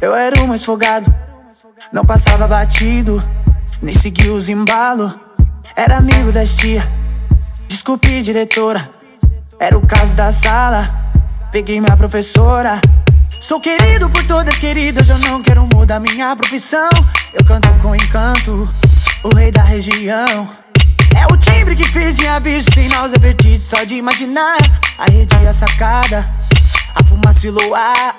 Eu era o mais folgado, não passava batido, nem seguia os embalo. Era amigo das tia, desculpe diretora, era o caso da sala. Peguei minha professora. Sou querido por todas queridas, eu não quero mudar minha profissão. Eu canto com encanto, o rei da região. É o timbre que fez minha bicho sem náusea, vertigem só de imaginar. A rede e a sacada, a fumaça e luar.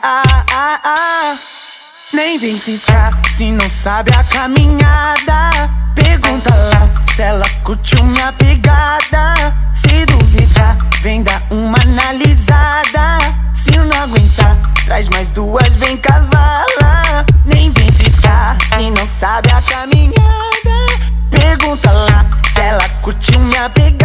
Nem vem ciscar se não sabe a caminhada. Pergunta lá se ela curtiu minha pegada. Se duvidar, vem dar uma analisada. Se não aguentar, traz mais duas, vem cavala. Nem vem ciscar se não sabe a caminhada. Pergunta lá se ela curtiu minha pegada.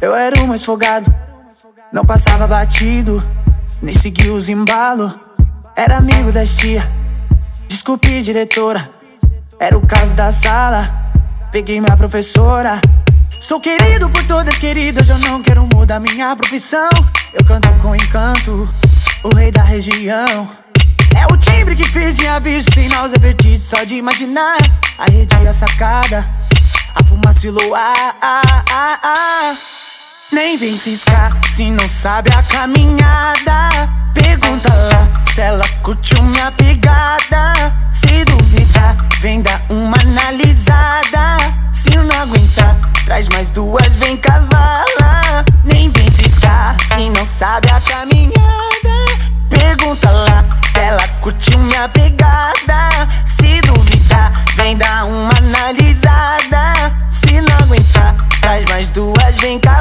Eu era o mais folgado. Não passava batido, nem seguia os embalo. Era amigo das tia, desculpe diretora. Era o caso da sala. Peguei minha professora. Sou querido por todas queridas, eu não quero mudar minha profissão. Eu canto com encanto, o rei da região. É o timbre que minha bicho sem náusea, vertigem só de imaginar. A rede e a sacada, a fumaça e luar. Nem vem ciscar se não sabe a caminhada. Pergunta lá se ela curtiu minha pegada. Se duvidar, vem dar uma analisada. Se não aguentar, traz mais duas, vem cavala. Nem vem ciscar se não sabe a caminhada. Pergunta lá se ela curtiu minha pegada. Se duvidar, vem dar uma analisada. Se não aguentar, traz mais duas, vem cavala.